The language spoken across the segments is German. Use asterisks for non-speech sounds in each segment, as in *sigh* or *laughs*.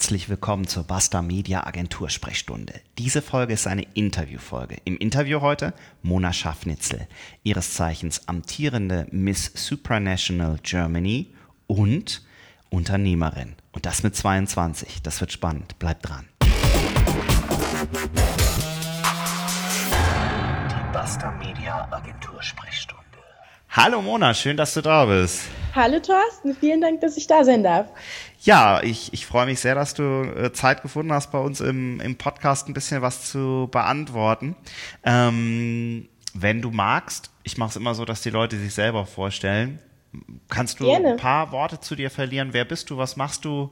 herzlich willkommen zur Basta Media Agentur Sprechstunde. Diese Folge ist eine Interviewfolge. Im Interview heute Mona Schaffnitzel, ihres Zeichens amtierende Miss Supranational Germany und Unternehmerin. Und das mit 22. Das wird spannend. Bleibt dran. Die Basta Media Agentur Sprechstunde. Hallo Mona, schön, dass du da bist. Hallo Thorsten, vielen Dank, dass ich da sein darf. Ja, ich, ich freue mich sehr, dass du äh, Zeit gefunden hast, bei uns im, im Podcast ein bisschen was zu beantworten. Ähm, wenn du magst, ich mache es immer so, dass die Leute sich selber vorstellen. Kannst du Gerne. ein paar Worte zu dir verlieren? Wer bist du? Was machst du?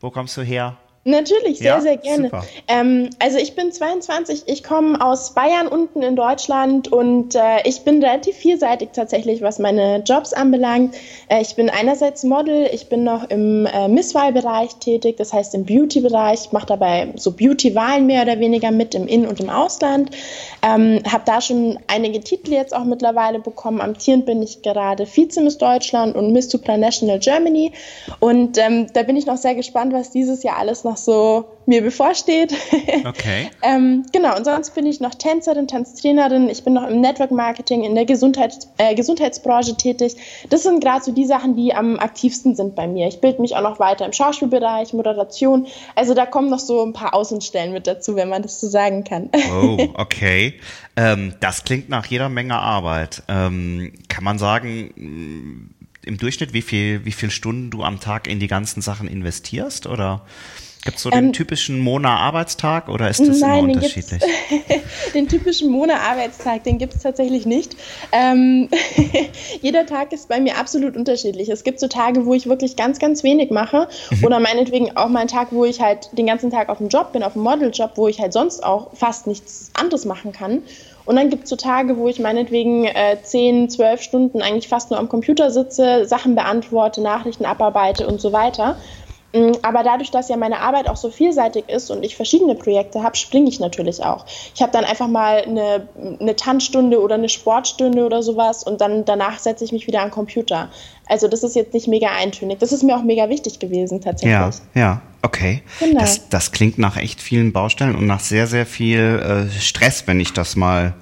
Wo kommst du her? Natürlich, sehr, ja, sehr gerne. Ähm, also ich bin 22, ich komme aus Bayern unten in Deutschland und äh, ich bin relativ vielseitig tatsächlich, was meine Jobs anbelangt. Äh, ich bin einerseits Model, ich bin noch im äh, Misswahlbereich tätig, das heißt im Beauty-Bereich, mache dabei so Beauty-Wahlen mehr oder weniger mit im In- und im Ausland. Ähm, habe da schon einige Titel jetzt auch mittlerweile bekommen. Amtierend bin ich gerade Vize-Miss Deutschland und Miss Supranational Germany und ähm, da bin ich noch sehr gespannt, was dieses Jahr alles noch so mir bevorsteht. *laughs* Okay. ähm, genau, und sonst bin ich noch Tänzerin, Tanztrainerin. Ich bin noch im Network Marketing in der Gesundheits, äh, Gesundheitsbranche tätig. Das sind gerade so die Sachen, die am aktivsten sind bei mir. Ich bilde mich auch noch weiter im Schauspielbereich, Moderation. Also da kommen noch so ein paar Außenstellen mit dazu, wenn man das so sagen kann. *laughs* Oh, okay. ähm, das klingt nach jeder Menge Arbeit. Ähm, kann man sagen, im Durchschnitt, wie viel, wie viel Stunden du am Tag in die ganzen Sachen investierst? Oder? Gibt es so den ähm, typischen Mona-Arbeitstag oder ist das nein, immer unterschiedlich? Den, *laughs* den typischen Mona-Arbeitstag, den gibt es tatsächlich nicht. Ähm, *laughs* jeder Tag ist bei mir absolut unterschiedlich. Es gibt so Tage, wo ich wirklich ganz, ganz wenig mache mhm. oder meinetwegen auch mal einen Tag, wo ich halt den ganzen Tag auf dem Job bin, auf dem Modeljob, wo ich halt sonst auch fast nichts anderes machen kann. Und dann gibt es so Tage, wo ich meinetwegen äh, 10, 12 Stunden eigentlich fast nur am Computer sitze, Sachen beantworte, Nachrichten abarbeite und so weiter. Mm, aber dadurch, dass ja meine Arbeit auch so vielseitig ist und ich verschiedene Projekte habe, springe ich natürlich auch. Ich habe dann einfach mal eine, eine Tanzstunde oder eine Sportstunde oder sowas und dann danach setze ich mich wieder an den Computer. Also das ist jetzt nicht mega eintönig. Das ist mir auch mega wichtig gewesen tatsächlich. Ja, ja, okay. Genau. Das, das klingt nach echt vielen Baustellen und nach sehr, sehr viel äh, Stress, wenn ich das mal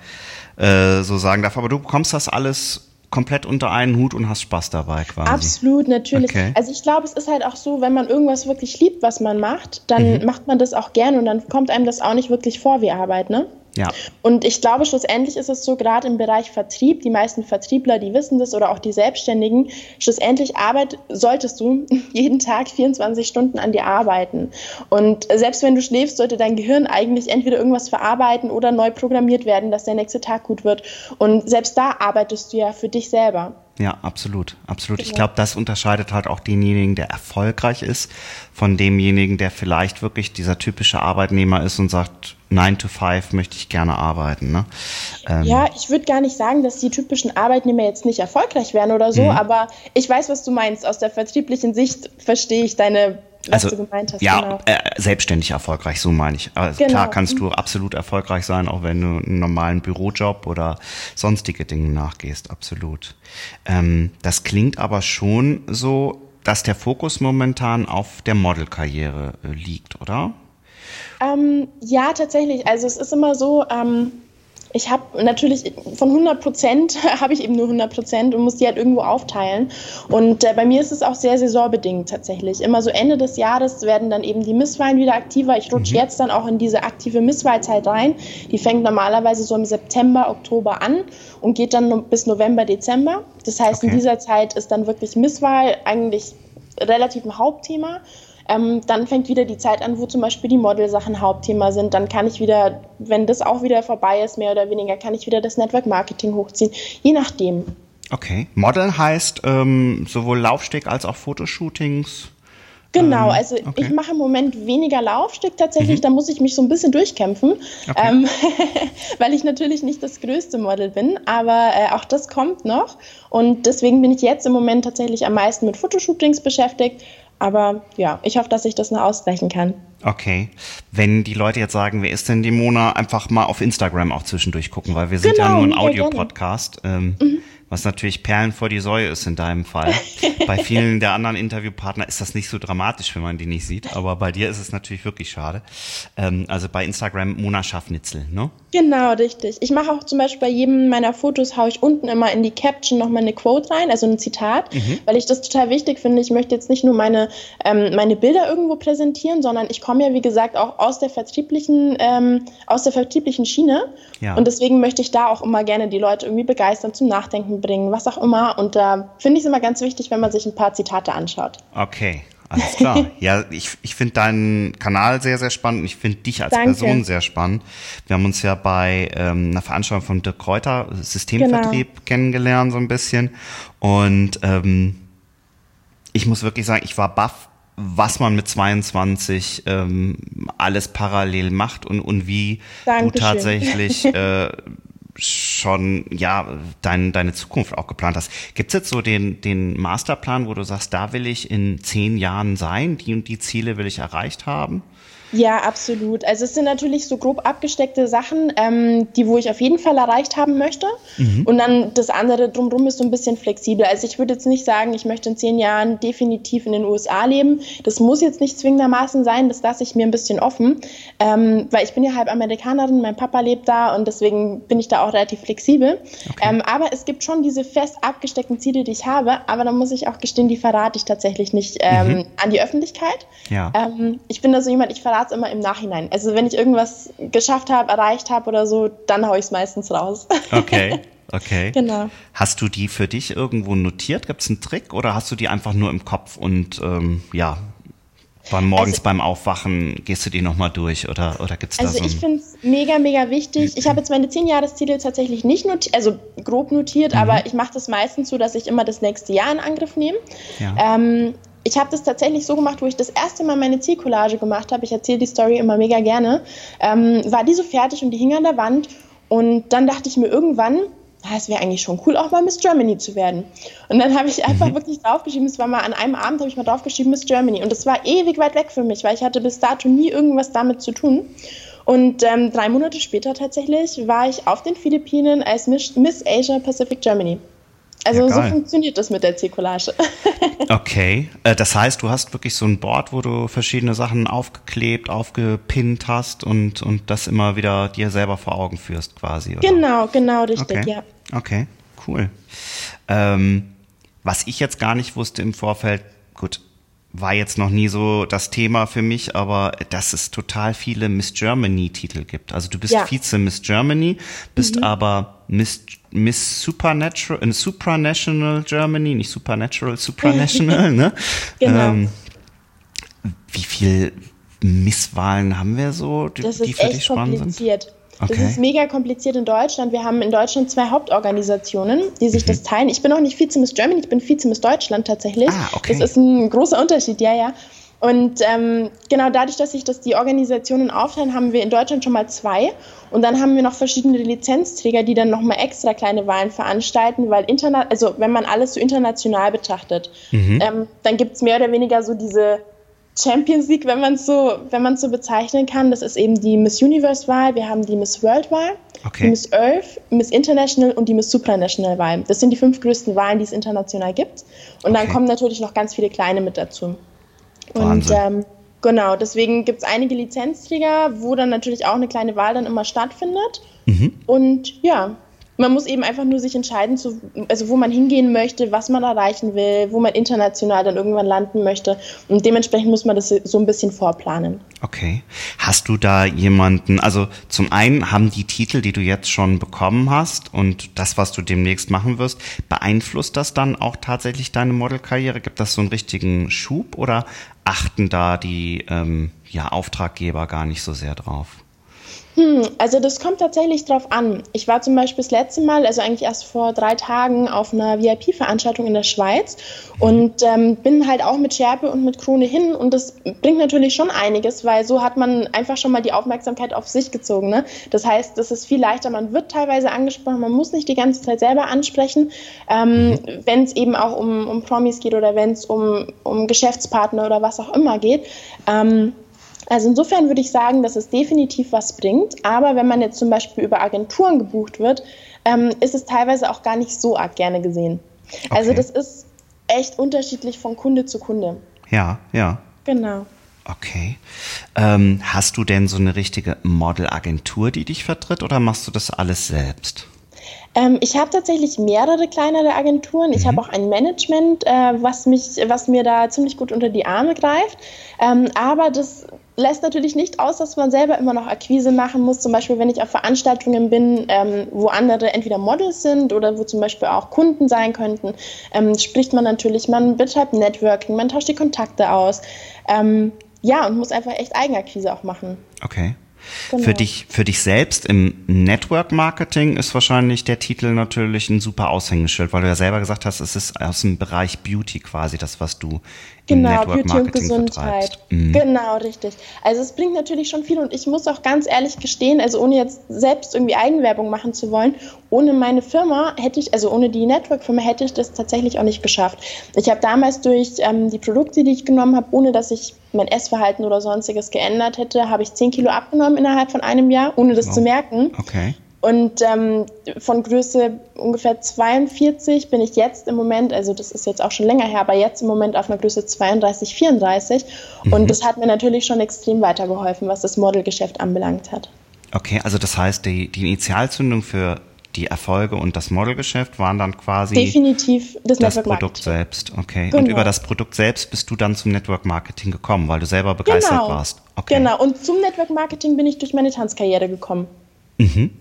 äh, so sagen darf. Aber du bekommst das alles komplett unter einen Hut und hast Spaß dabei quasi. Absolut, natürlich. Okay. Also ich glaube, es ist halt auch so, wenn man irgendwas wirklich liebt, was man macht, dann mhm. macht man das auch gerne und dann kommt einem das auch nicht wirklich vor wie Arbeit, ne? Ja. Und ich glaube, schlussendlich ist es so, gerade im Bereich Vertrieb, die meisten Vertriebler, die wissen das oder auch die Selbstständigen, schlussendlich Arbeit, solltest du *laughs* jeden Tag 24 Stunden an dir arbeiten. Und selbst wenn du schläfst, sollte dein Gehirn eigentlich entweder irgendwas verarbeiten oder neu programmiert werden, dass der nächste Tag gut wird. Und selbst da arbeitest du ja für dich selber. Ja, absolut, absolut. Genau. Ich glaube, das unterscheidet halt auch denjenigen, der erfolgreich ist, von demjenigen, der vielleicht wirklich dieser typische Arbeitnehmer ist und sagt, 9 to 5 möchte ich gerne arbeiten. Ne? Ähm ja, ich würde gar nicht sagen, dass die typischen Arbeitnehmer jetzt nicht erfolgreich wären oder so, mhm. aber ich weiß, was du meinst. Aus der vertrieblichen Sicht verstehe ich deine also, du gemeint hast. Ja, genau. äh, selbstständig erfolgreich, so meine ich. Also genau. Klar kannst du absolut erfolgreich sein, auch wenn du einen normalen Bürojob oder sonstige Dinge nachgehst, absolut. Ähm, das klingt aber schon so, dass der Fokus momentan auf der Modelkarriere äh, liegt, oder? Ähm, ja, tatsächlich. Also es ist immer so, ähm, ich habe natürlich von 100 Prozent *laughs* habe ich eben nur 100 Prozent und muss die halt irgendwo aufteilen. Und äh, bei mir ist es auch sehr saisonbedingt tatsächlich. Immer so Ende des Jahres werden dann eben die Misswahlen wieder aktiver. Ich rutsche mhm. jetzt dann auch in diese aktive Misswahlzeit rein. Die fängt normalerweise so im September, Oktober an und geht dann bis November, Dezember. Das heißt, okay. in dieser Zeit ist dann wirklich Misswahl eigentlich relativ ein Hauptthema. Ähm, dann fängt wieder die Zeit an, wo zum Beispiel die Modelsachen Hauptthema sind. Dann kann ich wieder, wenn das auch wieder vorbei ist, mehr oder weniger, kann ich wieder das Network Marketing hochziehen. Je nachdem. Okay. Model heißt ähm, sowohl Laufsteg als auch Fotoshootings. Genau, ähm, also okay. ich mache im Moment weniger Laufsteg tatsächlich, mhm. da muss ich mich so ein bisschen durchkämpfen, okay. ähm, *laughs* weil ich natürlich nicht das größte Model bin, aber äh, auch das kommt noch und deswegen bin ich jetzt im Moment tatsächlich am meisten mit Fotoshootings beschäftigt aber ja, ich hoffe, dass ich das noch ausgleichen kann. Okay. Wenn die Leute jetzt sagen, wer ist denn die Mona, einfach mal auf Instagram auch zwischendurch gucken, weil wir sind genau, ja nur ein Audio-Podcast. Ähm, mhm was natürlich Perlen vor die Säue ist in deinem Fall. *laughs* bei vielen der anderen Interviewpartner ist das nicht so dramatisch, wenn man die nicht sieht, aber bei dir ist es natürlich wirklich schade. Ähm, also bei Instagram Mona Schaffnitzel, ne? Genau, richtig. Ich mache auch zum Beispiel bei jedem meiner Fotos, haue ich unten immer in die Caption nochmal eine Quote rein, also ein Zitat, mhm. weil ich das total wichtig finde. Ich möchte jetzt nicht nur meine, ähm, meine Bilder irgendwo präsentieren, sondern ich komme ja, wie gesagt, auch aus der vertrieblichen, ähm, aus der vertrieblichen Schiene. Ja. Und deswegen möchte ich da auch immer gerne die Leute irgendwie begeistern, zum Nachdenken bringen, was auch immer. Und da finde ich es immer ganz wichtig, wenn man sich ein paar Zitate anschaut. Okay. Alles klar. *laughs* ja, ich, ich finde deinen Kanal sehr, sehr spannend und ich finde dich als Danke. Person sehr spannend. Wir haben uns ja bei ähm, einer Veranstaltung von Dirk Kräuter, Systemvertrieb, genau. kennengelernt so ein bisschen. Und ähm, ich muss wirklich sagen, ich war baff, was man mit 22 ähm, alles parallel macht und, und wie Dankeschön. du tatsächlich *laughs* äh, schon ja dein, deine Zukunft auch geplant hast. Gibt es jetzt so den, den Masterplan, wo du sagst, da will ich in zehn Jahren sein, die und die Ziele will ich erreicht haben? Ja, absolut. Also es sind natürlich so grob abgesteckte Sachen, ähm, die wo ich auf jeden Fall erreicht haben möchte. Mhm. Und dann das andere drumherum ist so ein bisschen flexibel. Also ich würde jetzt nicht sagen, ich möchte in zehn Jahren definitiv in den USA leben. Das muss jetzt nicht zwingendermaßen sein, das lasse ich mir ein bisschen offen, ähm, weil ich bin ja halb Amerikanerin, mein Papa lebt da und deswegen bin ich da auch relativ flexibel. Okay. Ähm, aber es gibt schon diese fest abgesteckten Ziele, die ich habe, aber da muss ich auch gestehen, die verrate ich tatsächlich nicht ähm, mhm. an die Öffentlichkeit. Ja. Ähm, ich bin da so jemand, ich verrate es immer im Nachhinein. Also wenn ich irgendwas geschafft habe, erreicht habe oder so, dann haue ich es meistens raus. Okay. *laughs* Okay. Genau. Hast du die für dich irgendwo notiert? Gibt es einen Trick oder hast du die einfach nur im Kopf und ähm, ja, beim morgens also, beim Aufwachen gehst du die nochmal durch oder, oder gibt es da also so ich finde es mega, mega wichtig. Ich habe jetzt meine 10-Jahres-Ziele tatsächlich nicht notiert, also grob notiert, mhm. aber ich mache das meistens so, dass ich immer das nächste Jahr in Angriff nehme. Ja. Ähm, ich habe das tatsächlich so gemacht, wo ich das erste Mal meine Zielcollage gemacht habe. Ich erzähle die Story immer mega gerne. Ähm, war die so fertig und die hing an der Wand. Und dann dachte ich mir irgendwann, ah, es wäre eigentlich schon cool, auch mal Miss Germany zu werden. Und dann habe ich einfach mhm. wirklich draufgeschrieben, es war mal an einem Abend, habe ich mal draufgeschrieben, Miss Germany. Und das war ewig weit weg für mich, weil ich hatte bis dato nie irgendwas damit zu tun. Und ähm, drei Monate später tatsächlich war ich auf den Philippinen als Miss Asia Pacific Germany. Also ja, so funktioniert das mit der Zirkulage. *laughs* okay, äh, das heißt, du hast wirklich so ein Board, wo du verschiedene Sachen aufgeklebt, aufgepinnt hast und, und das immer wieder dir selber vor Augen führst quasi. Oder? Genau, genau, richtig, okay. ja. Okay, cool. Ähm, was ich jetzt gar nicht wusste im Vorfeld, gut, war jetzt noch nie so das Thema für mich, aber dass es total viele Miss Germany Titel gibt. Also du bist ja. Vize Miss Germany, bist mhm. aber Miss, Miss Supernatural, in Supranational Germany, nicht Supernatural, Supranational, ne? *laughs* Genau. Ähm, wie viel Misswahlen haben wir so, die, das ist die für dich spannend kompliziert. sind? Okay. Das ist mega kompliziert in Deutschland. Wir haben in Deutschland zwei Hauptorganisationen, die sich mhm. das teilen. Ich bin auch nicht Vize Miss Germany, ich bin Vize Miss Deutschland tatsächlich. Ah, okay. Das ist ein großer Unterschied, ja, ja. Und ähm, genau dadurch, dass sich das die Organisationen aufteilen, haben wir in Deutschland schon mal zwei. Und dann haben wir noch verschiedene Lizenzträger, die dann nochmal extra kleine Wahlen veranstalten, weil interna also wenn man alles so international betrachtet, mhm. ähm, dann gibt es mehr oder weniger so diese Champions League, wenn man es so, wenn man so bezeichnen kann. Das ist eben die Miss Universe Wahl, wir haben die Miss World Wahl, okay. die Miss Earth, Miss International und die Miss Supranational Wahl. Das sind die fünf größten Wahlen, die es international gibt. Und okay. dann kommen natürlich noch ganz viele kleine mit dazu. Und ähm, genau, deswegen gibt es einige Lizenzträger, wo dann natürlich auch eine kleine Wahl dann immer stattfindet. Mhm. Und ja, man muss eben einfach nur sich entscheiden, zu, also wo man hingehen möchte, was man erreichen will, wo man international dann irgendwann landen möchte. Und dementsprechend muss man das so ein bisschen vorplanen. Okay. Hast du da jemanden, also zum einen haben die Titel, die du jetzt schon bekommen hast und das, was du demnächst machen wirst, beeinflusst das dann auch tatsächlich deine Modelkarriere? Gibt das so einen richtigen Schub oder achten da die ähm, ja, Auftraggeber gar nicht so sehr drauf? Hm, also das kommt tatsächlich drauf an. Ich war zum Beispiel das letzte Mal, also eigentlich erst vor drei Tagen, auf einer VIP-Veranstaltung in der Schweiz und ähm, bin halt auch mit Schärpe und mit Krone hin und das bringt natürlich schon einiges, weil so hat man einfach schon mal die Aufmerksamkeit auf sich gezogen. Ne? Das heißt, das ist viel leichter, man wird teilweise angesprochen, man muss nicht die ganze Zeit selber ansprechen, ähm, mhm. wenn es eben auch um, um Promis geht oder wenn es um, um Geschäftspartner oder was auch immer geht. Ähm, Also insofern würde ich sagen, dass es definitiv was bringt. Aber wenn man jetzt zum Beispiel über Agenturen gebucht wird, ähm, ist es teilweise auch gar nicht so arg gerne gesehen. Also okay. Also das ist echt unterschiedlich von Kunde zu Kunde. Ja, ja. Genau. Okay. Ähm, hast du denn so eine richtige Modelagentur, die dich vertritt, oder machst du das alles selbst? Ähm, ich habe tatsächlich mehrere kleinere Agenturen. Ich mhm. habe auch ein Management, äh, was, mich, was mir da ziemlich gut unter die Arme greift. Ähm, aber das lässt natürlich nicht aus, dass man selber immer noch Akquise machen muss. Zum Beispiel, wenn ich auf Veranstaltungen bin, ähm, wo andere entweder Models sind oder wo zum Beispiel auch Kunden sein könnten, ähm, spricht man natürlich, man betreibt Networking, man tauscht die Kontakte aus. Ähm, ja, und muss einfach echt Eigenakquise auch machen. Okay. Genau. Für dich, für dich selbst im Network Marketing ist wahrscheinlich der Titel natürlich ein super Aushängeschild, weil du ja selber gesagt hast, es ist aus dem Bereich Beauty quasi das, was du genau, Network Beauty und Gesundheit. Mhm. Genau, richtig. Also es bringt natürlich schon viel und ich muss auch ganz ehrlich gestehen, also ohne jetzt selbst irgendwie Eigenwerbung machen zu wollen, ohne meine Firma hätte ich, also ohne die Network-Firma hätte ich das tatsächlich auch nicht geschafft. Ich habe damals durch ähm, die Produkte, die ich genommen habe, ohne dass ich mein Essverhalten oder sonstiges geändert hätte, habe ich 10 Kilo abgenommen innerhalb von einem Jahr, ohne das wow. zu merken. Okay. Und ähm, von Größe ungefähr 42 bin ich jetzt im Moment, also das ist jetzt auch schon länger her, aber jetzt im Moment auf einer Größe 32, 34. Mhm. Und das hat mir natürlich schon extrem weitergeholfen, was das Modelgeschäft anbelangt hat. Okay, also das heißt, die, die Initialzündung für die Erfolge und das Modelgeschäft waren dann quasi definitiv das, das Produkt selbst. Okay. Genau. Und über das Produkt selbst bist du dann zum Network Marketing gekommen, weil du selber begeistert genau. warst. Okay. Genau. Und zum Network Marketing bin ich durch meine Tanzkarriere gekommen. Mhm. *laughs*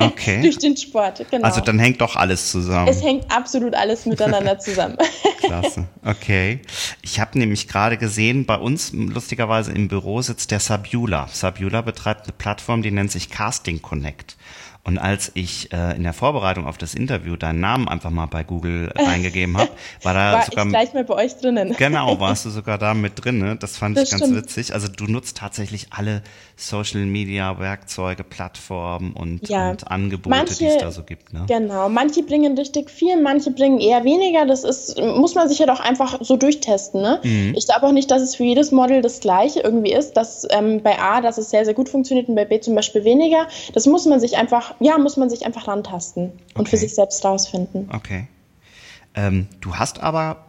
Okay. durch den Sport, genau. Also dann hängt doch alles zusammen. Es hängt absolut alles miteinander *laughs* zusammen. Klasse. Okay. Ich habe nämlich gerade gesehen, bei uns lustigerweise im Büro sitzt der Sabula. Sabula betreibt eine Plattform, die nennt sich Casting Connect. Und als ich äh, in der Vorbereitung auf das Interview deinen Namen einfach mal bei Google *laughs* eingegeben habe, war da war sogar ich gleich mal bei euch drinnen. Genau, *laughs* warst du sogar da mit drin. Ne? Das fand das ich ganz stimmt. witzig. Also du nutzt tatsächlich alle Social Media Werkzeuge, Plattformen und, ja. und Angebote, manche, die es da so gibt. Ne? Genau, manche bringen richtig viel, manche bringen eher weniger. Das ist muss man sich ja doch einfach so durchtesten. Ne? Mhm. Ich glaube auch nicht, dass es für jedes Model das Gleiche irgendwie ist. Dass ähm, bei A, dass es sehr sehr gut funktioniert und bei B zum Beispiel weniger. Das muss man sich einfach ja, muss man sich einfach rantasten und okay. für sich selbst rausfinden. Okay. Ähm, du hast aber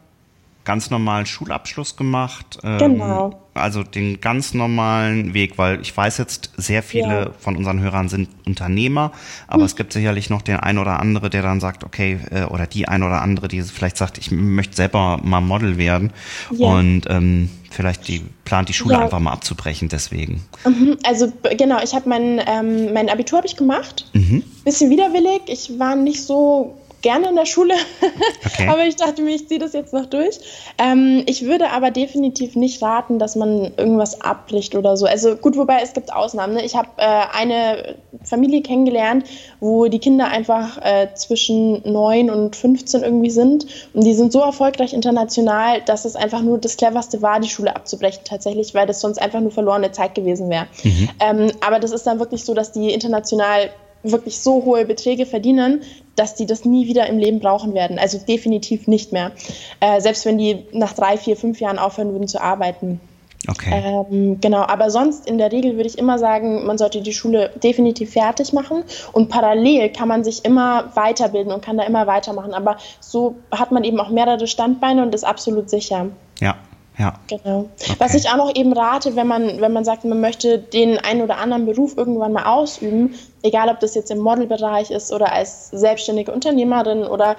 ganz normalen Schulabschluss gemacht. Ähm, genau. Also den ganz normalen Weg, weil ich weiß jetzt, sehr viele ja. von unseren Hörern sind Unternehmer, aber hm. es gibt sicherlich noch den ein oder andere, der dann sagt, okay, äh, oder die ein oder andere, die vielleicht sagt, ich möchte selber mal Model werden ja. und ähm, vielleicht die plant die Schule ja. einfach mal abzubrechen deswegen. Mhm. Also genau, ich habe mein ähm, mein Abitur habe ich gemacht, mhm. bisschen widerwillig. Ich war nicht so gerne in der Schule, *laughs* okay. aber ich dachte mir, ich ziehe das jetzt noch durch. Ähm, ich würde aber definitiv nicht raten, dass man irgendwas abbricht oder so. Also gut, wobei es gibt Ausnahmen. Ne? Ich habe äh, eine Familie kennengelernt, wo die Kinder einfach äh, zwischen 9 und 15 irgendwie sind und die sind so erfolgreich international, dass es einfach nur das cleverste war, die Schule abzubrechen tatsächlich, weil das sonst einfach nur verlorene Zeit gewesen wäre. Mhm. Ähm, aber das ist dann wirklich so, dass die international wirklich so hohe Beträge verdienen, dass die das nie wieder im Leben brauchen werden. Also definitiv nicht mehr. Äh, selbst wenn die nach drei, vier, fünf Jahren aufhören würden zu arbeiten. Okay. Ähm, genau, aber sonst in der Regel würde ich immer sagen, man sollte die Schule definitiv fertig machen und parallel kann man sich immer weiterbilden und kann da immer weitermachen. Aber so hat man eben auch mehrere Standbeine und ist absolut sicher. Ja, ja. Genau. Okay. Was ich auch noch eben rate, wenn man, wenn man sagt, man möchte den einen oder anderen Beruf irgendwann mal ausüben, egal ob das jetzt im Modelbereich ist oder als selbstständige Unternehmerin oder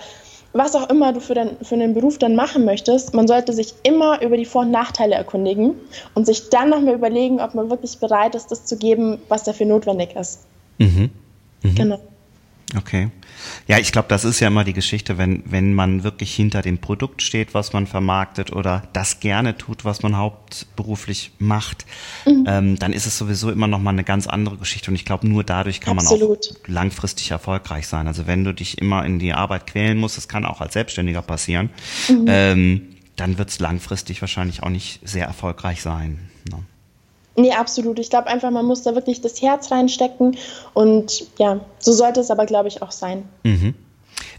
was auch immer du für, den, für einen Beruf dann machen möchtest, man sollte sich immer über die Vor- und Nachteile erkundigen und sich dann nochmal überlegen, ob man wirklich bereit ist, das zu geben, was dafür notwendig ist. Mhm. Mhm. Genau. Okay. Ja, ich glaube, das ist ja immer die Geschichte, wenn, wenn man wirklich hinter dem Produkt steht, was man vermarktet oder das gerne tut, was man hauptberuflich macht, mhm. ähm, dann ist es sowieso immer noch mal eine ganz andere Geschichte. Und ich glaube, nur dadurch kann Absolut. man auch langfristig erfolgreich sein. Also wenn du dich immer in die Arbeit quälen musst, das kann auch als Selbstständiger passieren, mhm. ähm, dann wird es langfristig wahrscheinlich auch nicht sehr erfolgreich sein. Ne? Nee, absolut. Ich glaube einfach, man muss da wirklich das Herz reinstecken und ja, so sollte es aber, glaube ich, auch sein. Mhm.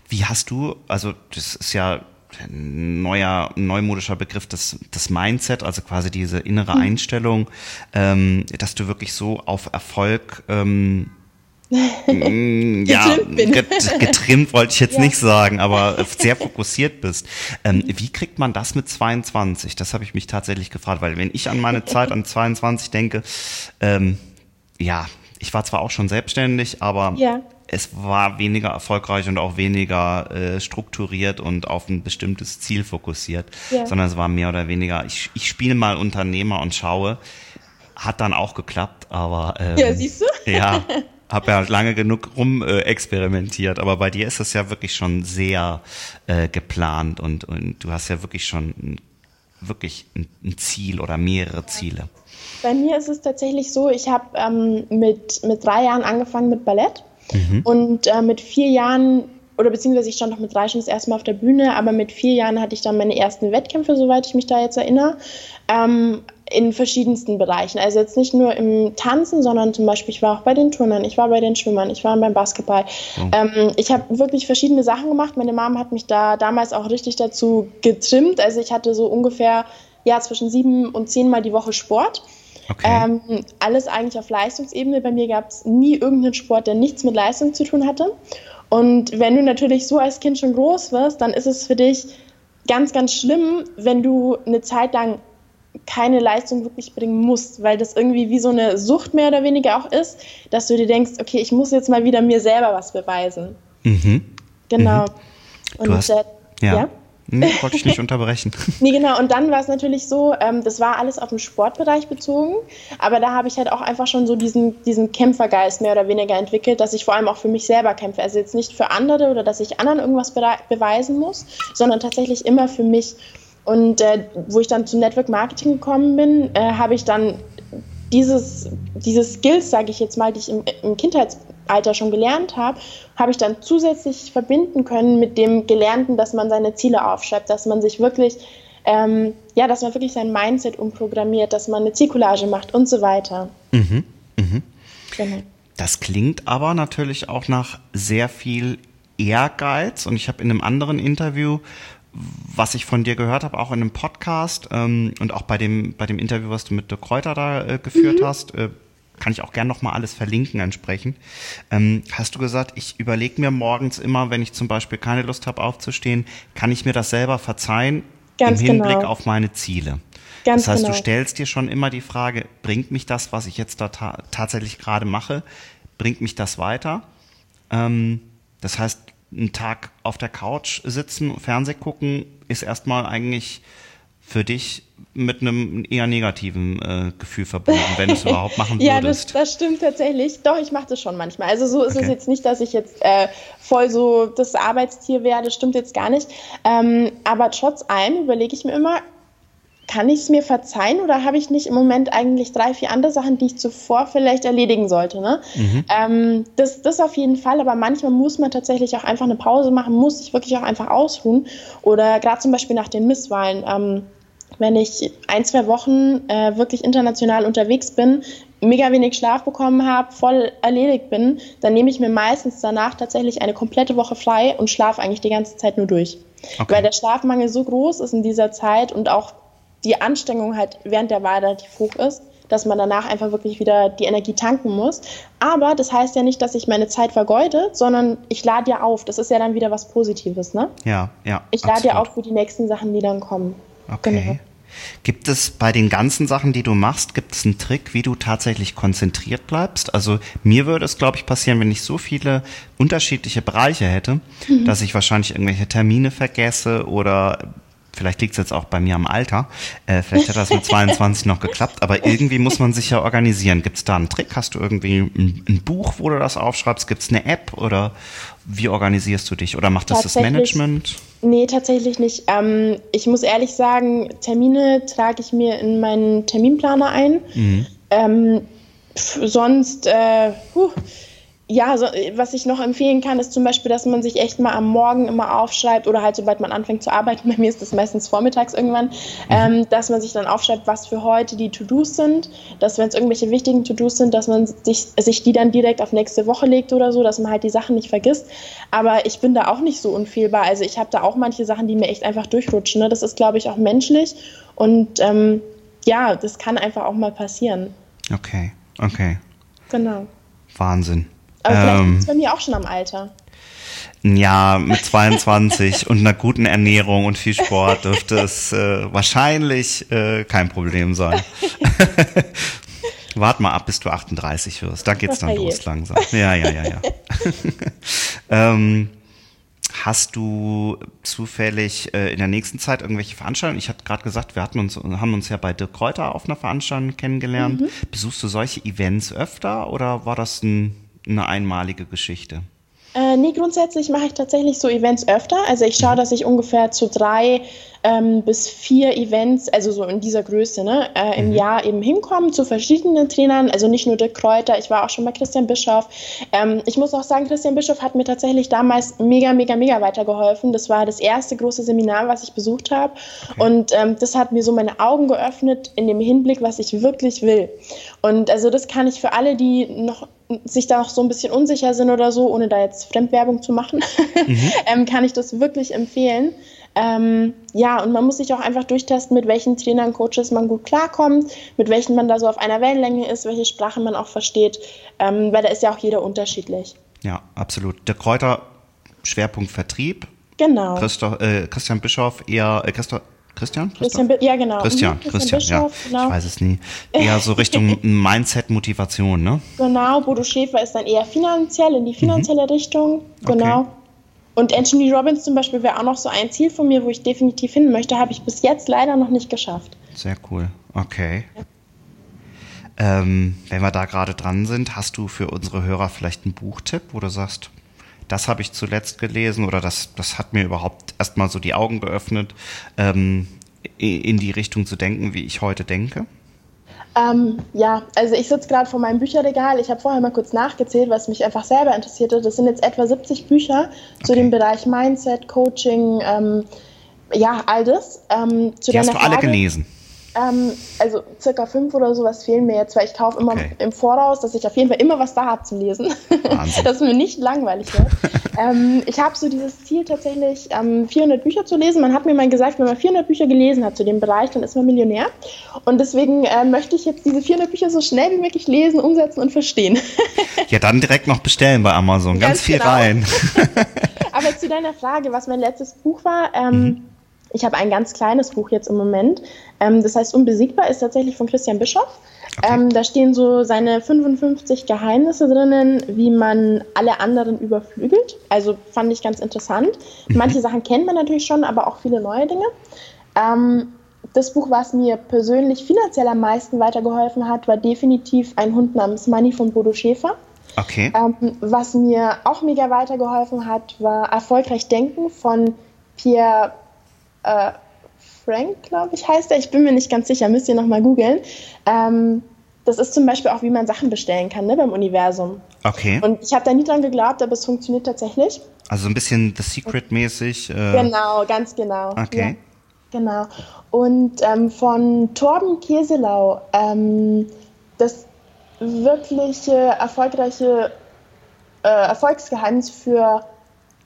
Wie hast du, also das ist ja neuer, neumodischer Begriff des, des Mindset, also quasi diese innere mhm. Einstellung, ähm, dass du wirklich so auf Erfolg ähm, *laughs* ja, getrimmt, getrimmt wollte ich jetzt *laughs* ja. nicht sagen, aber sehr fokussiert bist. Ähm, wie kriegt man das mit 22? Das habe ich mich tatsächlich gefragt, weil wenn ich an meine *laughs* Zeit an 22 denke, ähm, ja, ich war zwar auch schon selbstständig, aber ja es war weniger erfolgreich und auch weniger äh, strukturiert und auf ein bestimmtes Ziel fokussiert, ja. sondern es war mehr oder weniger, ich, ich spiele mal Unternehmer und schaue. Hat dann auch geklappt, aber ähm, ja, siehst du? ja, habe ja lange genug rum äh, experimentiert, aber bei dir ist es ja wirklich schon sehr äh, geplant und, und du hast ja wirklich schon ein, wirklich ein, ein Ziel oder mehrere Ziele. Bei mir ist es tatsächlich so, ich habe ähm, mit, mit drei Jahren angefangen mit Ballett Mhm. Und äh, mit vier Jahren, oder beziehungsweise ich stand noch mit drei schon das erste Mal auf der Bühne, aber mit vier Jahren hatte ich dann meine ersten Wettkämpfe, soweit ich mich da jetzt erinnere. Ähm, in verschiedensten Bereichen. Also jetzt nicht nur im Tanzen, sondern zum Beispiel, ich war auch bei den Turnern, ich war bei den Schwimmern, ich war beim Basketball. Oh. Ähm, ich habe wirklich verschiedene Sachen gemacht. Meine Mom hat mich da damals auch richtig dazu getrimmt. Also ich hatte so ungefähr ja, zwischen sieben und zehn Mal die Woche Sport. Okay. Ähm, alles eigentlich auf Leistungsebene. Bei mir gab es nie irgendeinen Sport, der nichts mit Leistung zu tun hatte. Und wenn du natürlich so als Kind schon groß wirst, dann ist es für dich ganz, ganz schlimm, wenn du eine Zeit lang keine Leistung wirklich bringen musst, weil das irgendwie wie so eine Sucht mehr oder weniger auch ist, dass du dir denkst, okay, ich muss jetzt mal wieder mir selber was beweisen. Mhm. Genau. Mhm. Und hast, äh, ja. ja? Hm, wollte ich nicht unterbrechen. *laughs* nee, genau. Und dann war es natürlich so, ähm, das war alles auf den Sportbereich bezogen, aber da habe ich halt auch einfach schon so diesen, diesen Kämpfergeist mehr oder weniger entwickelt, dass ich vor allem auch für mich selber kämpfe. Also jetzt nicht für andere oder dass ich anderen irgendwas beweisen muss, sondern tatsächlich immer für mich. Und äh, wo ich dann zum Network Marketing gekommen bin, äh, habe ich dann dieses, diese Skills, sage ich jetzt mal, die ich im, im Kindheitsalter schon gelernt habe, habe ich dann zusätzlich verbinden können mit dem Gelernten, dass man seine Ziele aufschreibt, dass man sich wirklich, ähm, ja, dass man wirklich sein Mindset umprogrammiert, dass man eine Zielcollage macht und so weiter. Mhm, mhm. Genau. Das klingt aber natürlich auch nach sehr viel Ehrgeiz und ich habe in einem anderen Interview was ich von dir gehört habe, auch in einem Podcast ähm, und auch bei dem, bei dem Interview, was du mit De Kräuter da äh, geführt mhm. hast, äh, kann ich auch gerne nochmal alles verlinken entsprechend. Ähm, hast du gesagt, ich überlege mir morgens immer, wenn ich zum Beispiel keine Lust habe aufzustehen, kann ich mir das selber verzeihen Ganz im Hinblick genau. auf meine Ziele? Ganz das heißt, genau. du stellst dir schon immer die Frage, bringt mich das, was ich jetzt da ta tatsächlich gerade mache, bringt mich das weiter? Ähm, das heißt, einen Tag auf der Couch sitzen, Fernseh gucken, ist erstmal eigentlich für dich mit einem eher negativen äh, Gefühl verbunden, wenn du es *laughs* überhaupt machen würdest. ja, das, das stimmt tatsächlich. Doch, ich mache das schon manchmal. Also so ist okay. es jetzt nicht, dass ich jetzt äh, voll so das Arbeitstier werde, das stimmt jetzt gar nicht. Ähm, aber trotz allem überlege ich mir immer, kann ich es mir verzeihen oder habe ich nicht im Moment eigentlich drei, vier andere Sachen, die ich zuvor vielleicht erledigen sollte? Ne? Mhm. Ähm, das, das auf jeden Fall, aber manchmal muss man tatsächlich auch einfach eine Pause machen, muss sich wirklich auch einfach ausruhen. Oder gerade zum Beispiel nach den Misswahlen. Ähm, wenn ich ein, zwei Wochen äh, wirklich international unterwegs bin, mega wenig Schlaf bekommen habe, voll erledigt bin, dann nehme ich mir meistens danach tatsächlich eine komplette Woche frei und schlafe eigentlich die ganze Zeit nur durch. Okay. Weil der Schlafmangel so groß ist in dieser Zeit und auch die Anstrengung halt während der Wahl relativ hoch ist, dass man danach einfach wirklich wieder die Energie tanken muss. Aber das heißt ja nicht, dass ich meine Zeit vergeude, sondern ich lade ja auf. Das ist ja dann wieder was Positives, ne? Ja, ja. Ich lade ja auf für die nächsten Sachen, die dann kommen. Okay. Genau. Gibt es bei den ganzen Sachen, die du machst, gibt es einen Trick, wie du tatsächlich konzentriert bleibst? Also mir würde es, glaube ich, passieren, wenn ich so viele unterschiedliche Bereiche hätte, mhm. dass ich wahrscheinlich irgendwelche Termine vergesse oder Vielleicht liegt es jetzt auch bei mir am Alter. Äh, vielleicht hat das mit 22 noch geklappt, aber irgendwie muss man sich ja organisieren. Gibt es da einen Trick? Hast du irgendwie ein, ein, Buch, wo du das aufschreibst? Gibt es eine App oder wie organisierst du dich? Oder macht das das Management? Nee, tatsächlich nicht. Ähm, ich muss ehrlich sagen, Termine trage ich mir in meinen Terminplaner ein. Mhm. Ähm, sonst, äh, huh, ja, so, was ich noch empfehlen kann, ist zum Beispiel, dass man sich echt mal am Morgen immer aufschreibt oder halt sobald man anfängt zu arbeiten, *laughs* bei mir ist das meistens vormittags irgendwann, mhm. ähm, dass man sich dann aufschreibt, was für heute die To-Dos sind, dass wenn es irgendwelche wichtigen To-Dos sind, dass man sich, sich die dann direkt auf nächste Woche legt oder so, dass man halt die Sachen nicht vergisst. Aber ich bin da auch nicht so unfehlbar. Also ich habe da auch manche Sachen, die mir echt einfach durchrutschen. Ne? Das ist, glaube ich, auch menschlich und ähm, ja, das kann einfach auch mal passieren. Okay, okay. Genau. Wahnsinn. Aber vielleicht ähm, ist bei mir auch schon am Alter. Ja, mit 22 *laughs* und einer guten Ernährung und viel Sport dürfte es äh, wahrscheinlich äh, kein Problem sein. *laughs* Wart mal ab, bis du 38 wirst. Da geht's dann *laughs* los langsam. Ja, ja, ja, ja. ähm, Hast du zufällig äh, in der nächsten Zeit irgendwelche Veranstaltungen? Ich hatte gerade gesagt, wir hatten uns, haben uns ja bei Dirk Kräuter auf einer Veranstaltung kennengelernt. Mhm. Besuchst du solche Events öfter oder war das ein, eine einmalige Geschichte? Äh, nee, grundsätzlich mache ich tatsächlich so Events öfter. Also ich schaue, mhm. dass ich ungefähr zu drei ähm, bis vier Events, also so in dieser Größe, ne, äh, im mhm. Jahr eben hinkommen zu verschiedenen Trainern. Also nicht nur Dirk Kräuter, ich war auch schon bei Christian Bischoff. Ähm, ich muss auch sagen, Christian Bischoff hat mir tatsächlich damals mega, mega, mega weitergeholfen. Das war das erste große Seminar, was ich besucht habe. Okay. Und ähm, das hat mir so meine Augen geöffnet in dem Hinblick, was ich wirklich will. Und also das kann ich für alle, die noch sich da noch so ein bisschen unsicher sind oder so, ohne da jetzt Fremdwerbung zu machen, mhm. *laughs* ähm, kann ich das wirklich empfehlen. Ähm, ja, und man muss sich auch einfach durchtesten, mit welchen Trainern, Coaches man gut klarkommt, mit welchen man da so auf einer Wellenlänge ist, welche Sprache man auch versteht, ähm, weil da ist ja auch jeder unterschiedlich. Ja, absolut. Der Kräuter Schwerpunkt Vertrieb. Genau. Christoph, äh, Christian Bischoff eher, äh, Christoph, Christian? Christian, ja, genau. Christian, mhm, Christian, Christian Bischof, ja. Genau. Ich weiß es nie. Eher so Richtung *laughs* Mindset, Motivation, ne? Genau, Bodo Schäfer ist dann eher finanziell, in die finanzielle mhm. Richtung. Genau. Okay. Und Anthony Robbins zum Beispiel wäre auch noch so ein Ziel von mir, wo ich definitiv hin möchte, habe ich bis jetzt leider noch nicht geschafft. Sehr cool. Okay. Ja. Ähm, wenn wir da gerade dran sind, hast du für unsere Hörer vielleicht einen Buchtipp, wo du sagst, das habe ich zuletzt gelesen oder das, das hat mir überhaupt erstmal so die Augen geöffnet, ähm, in die Richtung zu denken, wie ich heute denke? Ähm, ja, also ich sitze gerade vor meinem Bücherregal. Ich habe vorher mal kurz nachgezählt, was mich einfach selber interessierte. Das sind jetzt etwa 70 Bücher okay. zu dem Bereich Mindset, Coaching, ähm, ja, all das. Ähm, zu Die hast du Frage, alle gelesen? Ähm, also circa fünf oder sowas fehlen mir jetzt, weil ich kaufe immer okay. im Voraus, dass ich auf jeden Fall immer was da habe zum Lesen. *laughs* dass mir nicht langweilig wird. ähm, ich habe so dieses Ziel tatsächlich, ähm, 400 Bücher zu lesen. Man hat mir mal gesagt, wenn man 400 Bücher gelesen hat zu dem Bereich, dann ist man Millionär. Und deswegen äh, möchte ich jetzt diese 400 Bücher so schnell wie möglich lesen, umsetzen und verstehen. *laughs* ja, dann direkt noch bestellen bei Amazon. Ganz, Ganz viel genau. rein. *laughs* Aber zu deiner Frage, was mein letztes Buch war, ähm, mhm. Ich habe ein ganz kleines Buch jetzt im Moment. Ähm, das heißt, Unbesiegbar ist tatsächlich von Christian Bischoff. Okay. Ähm, da stehen so seine 55 Geheimnisse drinnen, wie man alle anderen überflügelt. Also fand ich ganz interessant. Mhm. Manche Sachen kennt man natürlich schon, aber auch viele neue Dinge. Ähm, das Buch, was mir persönlich finanziell am meisten weitergeholfen hat, war definitiv ein Hund namens Money von Bodo Schäfer. Okay. Ähm, was mir auch mega weitergeholfen hat, war Erfolgreich Denken von Pierre äh, Frank, glaube ich, heißt er. Ich bin mir nicht ganz sicher, müsst ihr nochmal googeln. Ähm, das ist zum Beispiel auch, wie man Sachen bestellen kann ne, beim Universum. Okay. Und ich habe da nie dran geglaubt, aber es funktioniert tatsächlich. Also ein bisschen The Secret-mäßig. Äh genau, ganz genau. Okay. Ja, genau. Und ähm, von Torben Keselau, ähm, das wirkliche erfolgreiche äh, Erfolgsgeheimnis für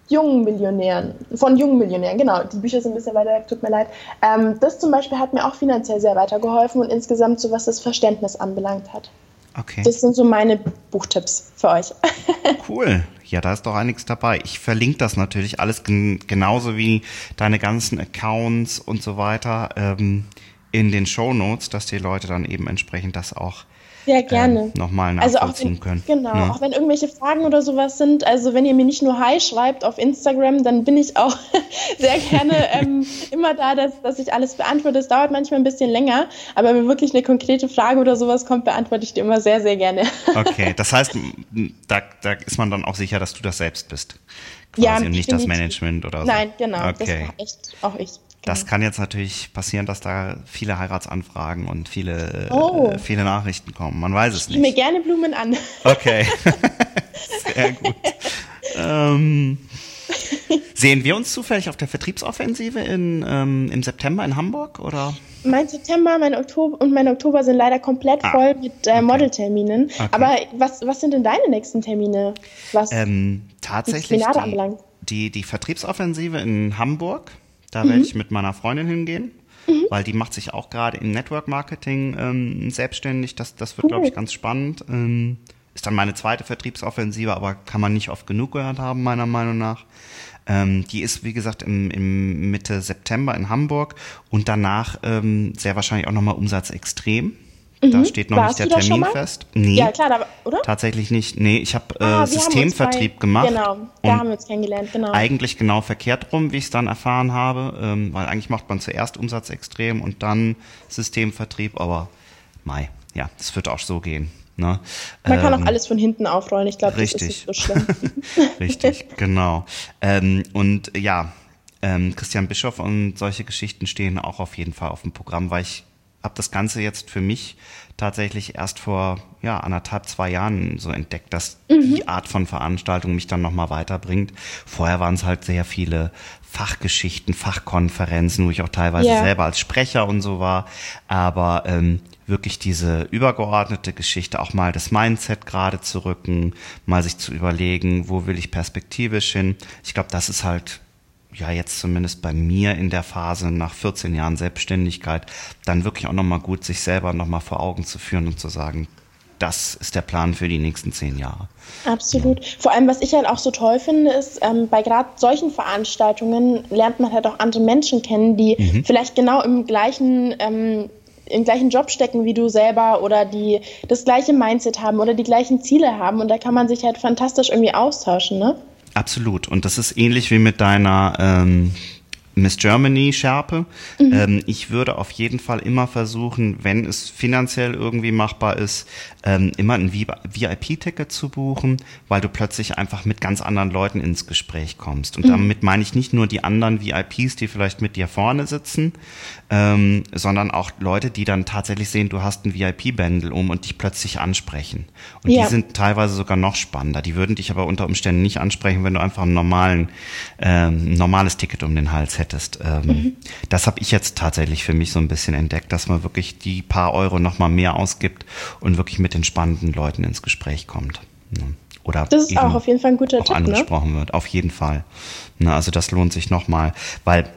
jungen Millionären, von jungen Millionären, genau. Die Bücher sind ein bisschen weiter weg, tut mir leid. Ähm, das zum Beispiel hat mir auch finanziell sehr weitergeholfen und insgesamt so, was das Verständnis anbelangt hat. Okay. Das sind so meine Buchtipps für euch. *laughs* cool. Ja, da ist doch einiges dabei. Ich verlinke das natürlich alles gen genauso wie deine ganzen Accounts und so weiter ähm, in den Show Notes, dass die Leute dann eben entsprechend das auch sehr gerne. Äh, nochmal nachvollziehen also auch wenn, können. Genau, ne? auch wenn irgendwelche Fragen oder sowas sind, also wenn ihr mir nicht nur Hi schreibt auf Instagram, dann bin ich auch *laughs* sehr gerne ähm, *laughs* immer da, dass, dass ich alles beantworte. Es dauert manchmal ein bisschen länger, aber wenn wirklich eine konkrete Frage oder sowas kommt, beantworte ich die immer sehr, sehr gerne. *laughs* okay, das heißt, da, da ist man dann auch sicher, dass du das selbst bist. Quasi ja, und nicht das Management oder so. Nein, genau. Okay. Das war echt auch ich. Das kann jetzt natürlich passieren, dass da viele Heiratsanfragen und viele, oh. äh, viele Nachrichten kommen. Man weiß es nicht. Ich mir gerne Blumen an. Okay. *laughs* Sehr gut. ähm, sehen wir uns zufällig auf der Vertriebsoffensive in, ähm, im September in Hamburg oder? Mein September mein Oktober und mein Oktober sind leider komplett ah, voll mit äh, okay. Modelterminen. Okay. Aber was, was sind denn deine nächsten Termine? Was ähm, tatsächlich die, anbelangt? Die, die Vertriebsoffensive in Hamburg, da mhm. werde ich mit meiner Freundin hingehen. Mhm. Weil die macht sich auch gerade im Network Marketing ähm, selbstständig. Das, das wird, cool. glaube ich, ganz spannend. Ähm, ist dann meine zweite Vertriebsoffensive, aber kann man nicht oft genug gehört haben, meiner Meinung nach. Ähm, die ist, wie gesagt, im, im Mitte September in Hamburg und danach ähm, sehr wahrscheinlich auch nochmal Umsatz extrem. Mhm. Da steht noch Warst nicht der Termin fest. Nee, ja, klar, aber, oder? Tatsächlich nicht. Nee, ich habe äh, ah, Systemvertrieb gemacht. Genau, da haben wir uns kennengelernt, genau. Eigentlich genau verkehrt rum, wie ich es dann erfahren habe, ähm, weil eigentlich macht man zuerst Umsatz extrem und dann Systemvertrieb, aber Mai, ja, es wird auch so gehen. Ne? Man kann auch ähm, alles von hinten aufrollen. Ich glaube, das ist nicht so schlimm. *laughs* richtig, genau. Ähm, und ja, ähm, Christian Bischoff und solche Geschichten stehen auch auf jeden Fall auf dem Programm, weil ich habe das Ganze jetzt für mich tatsächlich erst vor ja, anderthalb, zwei Jahren so entdeckt, dass mhm. die Art von Veranstaltung mich dann nochmal weiterbringt. Vorher waren es halt sehr viele Fachgeschichten, Fachkonferenzen, wo ich auch teilweise yeah. selber als Sprecher und so war. Aber ähm, wirklich diese übergeordnete Geschichte, auch mal das Mindset gerade zu rücken, mal sich zu überlegen, wo will ich perspektivisch hin. Ich glaube, das ist halt ja jetzt zumindest bei mir in der Phase nach 14 Jahren Selbstständigkeit dann wirklich auch nochmal gut, sich selber nochmal vor Augen zu führen und zu sagen, das ist der Plan für die nächsten zehn Jahre. Absolut. Ja. Vor allem, was ich halt auch so toll finde, ist, ähm, bei gerade solchen Veranstaltungen lernt man halt auch andere Menschen kennen, die mhm. vielleicht genau im gleichen ähm, im gleichen Job stecken wie du selber oder die das gleiche Mindset haben oder die gleichen Ziele haben und da kann man sich halt fantastisch irgendwie austauschen, ne? Absolut. Und das ist ähnlich wie mit deiner ähm, Miss Germany Schärpe. Mhm. Ähm, ich würde auf jeden Fall immer versuchen, wenn es finanziell irgendwie machbar ist, ähm, immer ein VIP-Ticket zu buchen, weil du plötzlich einfach mit ganz anderen Leuten ins Gespräch kommst. Und mhm. damit meine ich nicht nur die anderen VIPs, die vielleicht mit dir vorne sitzen, ähm, sondern auch Leute, die dann tatsächlich sehen, du hast ein VIP-Bändel um und dich plötzlich ansprechen. Und ja. die sind teilweise sogar noch spannender. Die würden dich aber unter Umständen nicht ansprechen, wenn du einfach ein normalen, ähm, normales Ticket um den Hals hättest. Ähm, mhm. Das habe ich jetzt tatsächlich für mich so ein bisschen entdeckt, dass man wirklich die paar Euro nochmal mehr ausgibt und wirklich mit den spannenden Leuten ins Gespräch kommt. Ne? Oder das ist auch auf jeden Fall ein guter Tipp, ne? angesprochen ne? wird. Auf jeden Fall. Na, also das lohnt sich nochmal, weil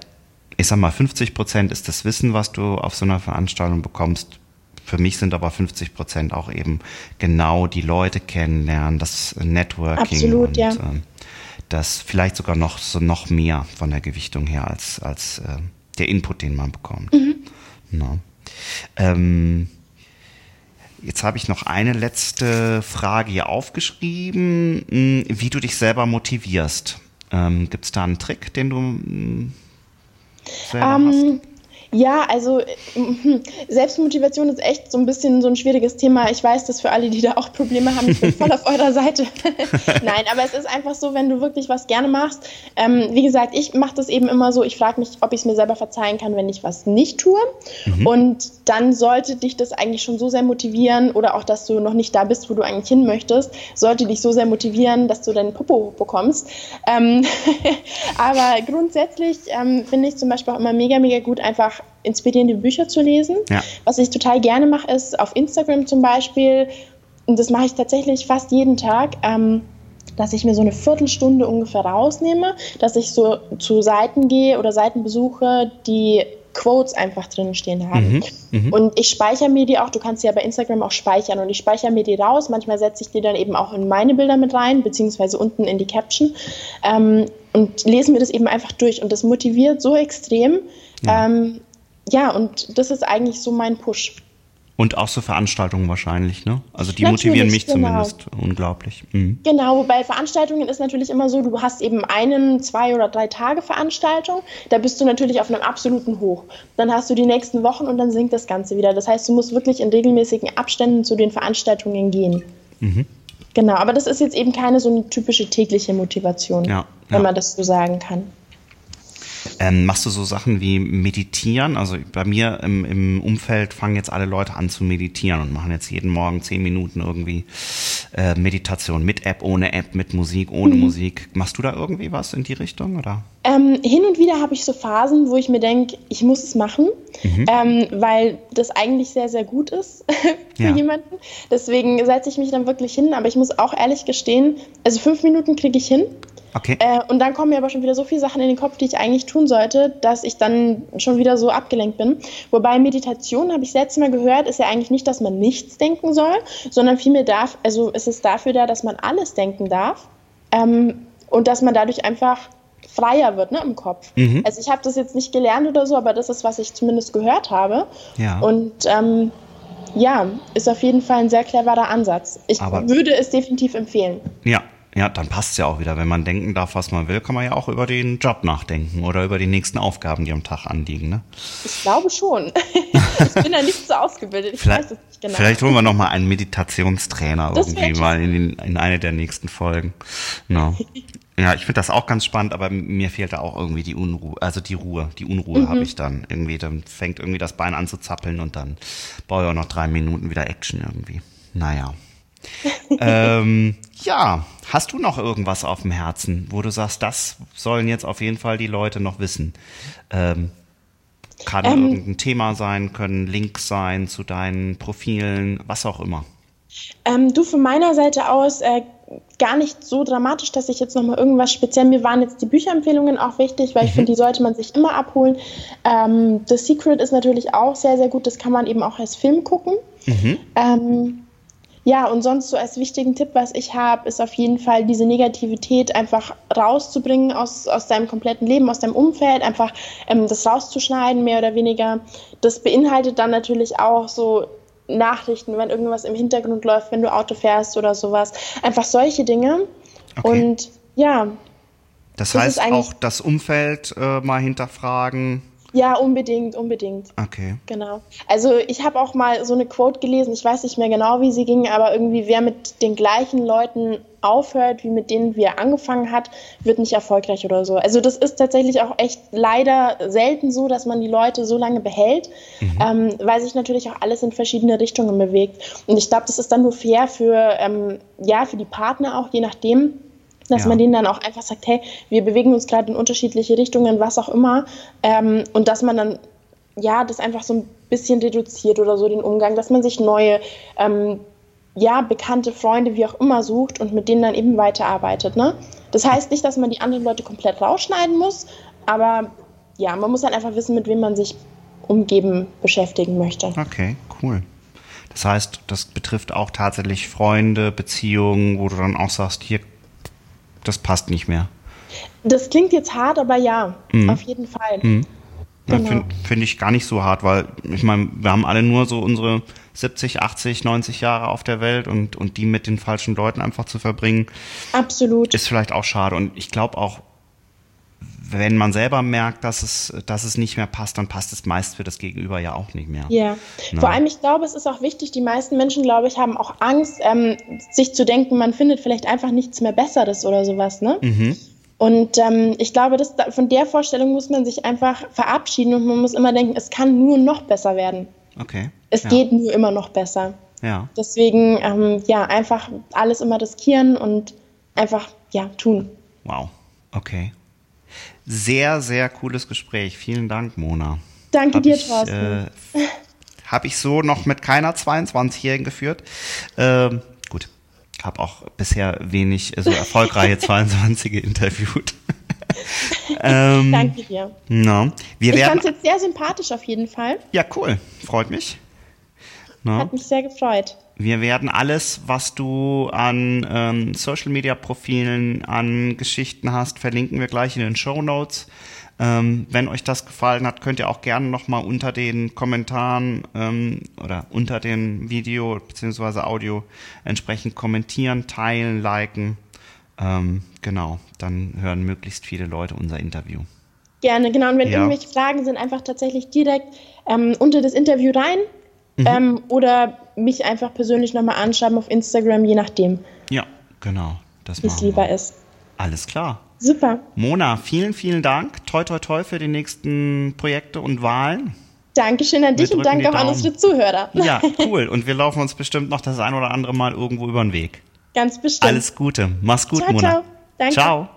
ich sag mal, 50 Prozent ist das Wissen, was du auf so einer Veranstaltung bekommst. Für mich sind aber 50 Prozent auch eben genau die Leute kennenlernen, das Networking Absolut, und ja. äh, das vielleicht sogar noch so noch mehr von der Gewichtung her als, als äh, der Input, den man bekommt. Mhm. No. Ähm, Jetzt habe ich noch eine letzte Frage hier aufgeschrieben, hm, wie du dich selber motivierst. Ähm, Gibt es da einen Trick, den du hm, selber um, hast? Ja, also hm, *laughs* Selbstmotivation ist echt so ein bisschen so ein schwieriges Thema. Ich weiß das für alle, die da auch Probleme haben. Ich bin voll auf eurer Seite. *laughs* Nein, aber es ist einfach so, wenn du wirklich was gerne machst. Ähm, wie gesagt, ich mache das eben immer so. Ich frage mich, ob ich es mir selber verzeihen kann, wenn ich was nicht tue. Mhm. Und dann sollte dich das eigentlich schon so sehr motivieren oder auch, dass du noch nicht da bist, wo du eigentlich hin möchtest, sollte dich so sehr motivieren, dass du deinen Popo bekommst. Ähm, *laughs* aber grundsätzlich ähm, finde ich zum Beispiel auch immer mega, mega gut, einfach inspirierende Bücher zu lesen. Ja. Was ich total gerne mache, ist auf Instagram zum Beispiel, und das mache ich tatsächlich fast jeden Tag, ähm, dass ich mir so eine Viertelstunde ungefähr rausnehme, dass ich so zu Seiten gehe oder Seiten besuche, die Quotes einfach drin stehen haben. Mhm, mh. Und ich speichere mir die auch, du kannst sie ja bei Instagram auch speichern und ich speichere mir die raus. Manchmal setze ich die dann eben auch in meine Bilder mit rein, beziehungsweise unten in die Caption ähm, und lese mir das eben einfach durch. Und das motiviert so extrem, ja. ähm, ja, und das ist eigentlich so mein Push. Und auch so Veranstaltungen wahrscheinlich, ne? Also die natürlich, motivieren mich genau. zumindest unglaublich. Mhm. Genau, bei Veranstaltungen ist natürlich immer so, du hast eben einen, zwei oder drei Tage Veranstaltung, da bist du natürlich auf einem absoluten Hoch. Dann hast du die nächsten Wochen und dann sinkt das Ganze wieder. Das heißt, du musst wirklich in regelmäßigen Abständen zu den Veranstaltungen gehen. Mhm. Genau, aber das ist jetzt eben keine so eine typische tägliche Motivation, ja, wenn ja. man das so sagen kann. Ähm, machst du so Sachen wie meditieren? Also bei mir im, im Umfeld fangen jetzt alle Leute an zu meditieren und machen jetzt jeden Morgen zehn Minuten irgendwie äh, Meditation mit App, ohne App, mit Musik, ohne mhm. Musik. Machst du da irgendwie was in die Richtung oder? Ähm, hin und wieder habe ich so Phasen, wo ich mir denke, ich muss es machen, mhm. ähm, weil das eigentlich sehr, sehr gut ist *laughs* für ja. jemanden. Deswegen setze ich mich dann wirklich hin. Aber ich muss auch ehrlich gestehen, also fünf Minuten kriege ich hin. Okay. Äh, und dann kommen mir aber schon wieder so viele Sachen in den Kopf, die ich eigentlich tun sollte, dass ich dann schon wieder so abgelenkt bin. Wobei Meditation, habe ich letztes Mal gehört, ist ja eigentlich nicht, dass man nichts denken soll, sondern vielmehr darf, also ist es dafür da, dass man alles denken darf ähm, und dass man dadurch einfach freier wird ne, im Kopf. Mhm. Also ich habe das jetzt nicht gelernt oder so, aber das ist, was ich zumindest gehört habe. Ja. Und ähm, ja, ist auf jeden Fall ein sehr cleverer Ansatz. Ich aber würde es definitiv empfehlen. Ja, ja, dann passt es ja auch wieder. Wenn man denken darf, was man will, kann man ja auch über den Job nachdenken oder über die nächsten Aufgaben, die am Tag anliegen. Ne? Ich glaube schon. *laughs* ich bin da nicht so ausgebildet. Ich vielleicht, weiß es nicht genau. Vielleicht holen wir noch mal einen Meditationstrainer das irgendwie mal in, den, in eine der nächsten Folgen. No. *laughs* Ja, ich finde das auch ganz spannend, aber mir fehlt da auch irgendwie die Unruhe, also die Ruhe. Die Unruhe mhm. habe ich dann irgendwie. Dann fängt irgendwie das Bein an zu zappeln und dann brauche ich auch noch drei Minuten wieder Action irgendwie. Naja. *laughs* ähm, ja, hast du noch irgendwas auf dem Herzen, wo du sagst, das sollen jetzt auf jeden Fall die Leute noch wissen? Ähm, kann ähm, irgendein Thema sein, können Links sein zu deinen Profilen, was auch immer. Ähm, du von meiner Seite aus äh, gar nicht so dramatisch, dass ich jetzt nochmal irgendwas speziell, mir waren jetzt die Bücherempfehlungen auch wichtig, weil ich mhm. finde, die sollte man sich immer abholen. Ähm, The Secret ist natürlich auch sehr, sehr gut, das kann man eben auch als Film gucken. Mhm. Ja, und sonst so als wichtigen Tipp, was ich habe, ist auf jeden Fall diese Negativität einfach rauszubringen aus, aus deinem kompletten Leben, aus deinem Umfeld, einfach ähm, das rauszuschneiden, mehr oder weniger. Das beinhaltet dann natürlich auch so Nachrichten, wenn irgendwas im Hintergrund läuft, wenn du Auto fährst oder sowas. Einfach solche Dinge. Okay. Und ja. Das, das heißt auch das Umfeld äh, mal hinterfragen, ja, unbedingt, unbedingt. Okay. Genau. Also ich habe auch mal so eine Quote gelesen, ich weiß nicht mehr genau, wie sie ging, aber irgendwie wer mit den gleichen Leuten aufhört, wie mit denen wir angefangen hat, wird nicht erfolgreich oder so. Also das ist tatsächlich auch echt leider selten so, dass man die Leute so lange behält, mhm. ähm, weil sich natürlich auch alles in verschiedene Richtungen bewegt. Und ich glaube, das ist dann nur fair für, ähm, ja, für die Partner auch, je nachdem dass ja. man denen dann auch einfach sagt, hey, wir bewegen uns gerade in unterschiedliche Richtungen, was auch immer. Ähm, und dass man dann, ja, das einfach so ein bisschen reduziert oder so den Umgang, dass man sich neue, ähm, ja, bekannte Freunde, wie auch immer sucht und mit denen dann eben weiterarbeitet. Ne? Das heißt nicht, dass man die anderen Leute komplett rausschneiden muss, aber ja, man muss dann einfach wissen, mit wem man sich umgeben, beschäftigen möchte. Okay, cool. Das heißt, das betrifft auch tatsächlich Freunde, Beziehungen, wo du dann auch sagst, hier das passt nicht mehr. Das klingt jetzt hart, aber ja, mhm. auf jeden Fall. Mhm. Genau. Finde find ich gar nicht so hart, weil ich meine, wir haben alle nur so unsere 70, 80, 90 Jahre auf der Welt und, und die mit den falschen Leuten einfach zu verbringen. Absolut. Ist vielleicht auch schade. Und ich glaube auch, wenn man selber merkt, dass es, dass es nicht mehr passt, dann passt es meist für das Gegenüber ja auch nicht mehr. Ja, Na. vor allem, ich glaube, es ist auch wichtig, die meisten Menschen, glaube ich, haben auch Angst, ähm, sich zu denken, man findet vielleicht einfach nichts mehr Besseres oder sowas, ne? Mhm. Und ähm, ich glaube, dass, von der Vorstellung muss man sich einfach verabschieden und man muss immer denken, es kann nur noch besser werden. Okay. Es ja. geht nur immer noch besser. Ja. Deswegen, ähm, ja, einfach alles immer riskieren und einfach, ja, tun. Wow. Okay. Sehr, sehr cooles Gespräch. Vielen Dank, Mona. Danke hab dir, ich, Thorsten. *laughs* Äh, Habe ich so noch mit keiner 22-Jährigen geführt. Ähm, gut, habe auch bisher wenig so erfolgreiche *laughs* 22er interviewt. *laughs* ähm, Danke dir. No. Wir ich fand es jetzt sehr sympathisch auf jeden Fall. Ja, cool. Freut mich. No. Hat mich sehr gefreut. Wir werden alles, was du an ähm, Social Media Profilen, an Geschichten hast, verlinken wir gleich in den Show Notes. Ähm, wenn euch das gefallen hat, könnt ihr auch gerne nochmal unter den Kommentaren ähm, oder unter dem Video bzw. Audio entsprechend kommentieren, teilen, liken. Ähm, genau, dann hören möglichst viele Leute unser Interview. Gerne, genau. Und wenn ja. irgendwelche Fragen sind, einfach tatsächlich direkt ähm, unter das Interview rein Mhm. Ähm, oder mich einfach persönlich nochmal anschreiben auf Instagram, je nachdem. Ja, genau. Wie es lieber ist. Alles klar. Super. Mona, vielen, vielen Dank. Toi, toi, toi für die nächsten Projekte und Wahlen. Dankeschön an dich und danke auch an unsere Zuhörer. *laughs* Ja, *laughs* cool. Und wir laufen uns bestimmt noch das ein oder andere Mal irgendwo über den Weg. Ganz bestimmt. Alles Gute. Mach's gut, ciao, Mona. Ciao. Danke. Ciao.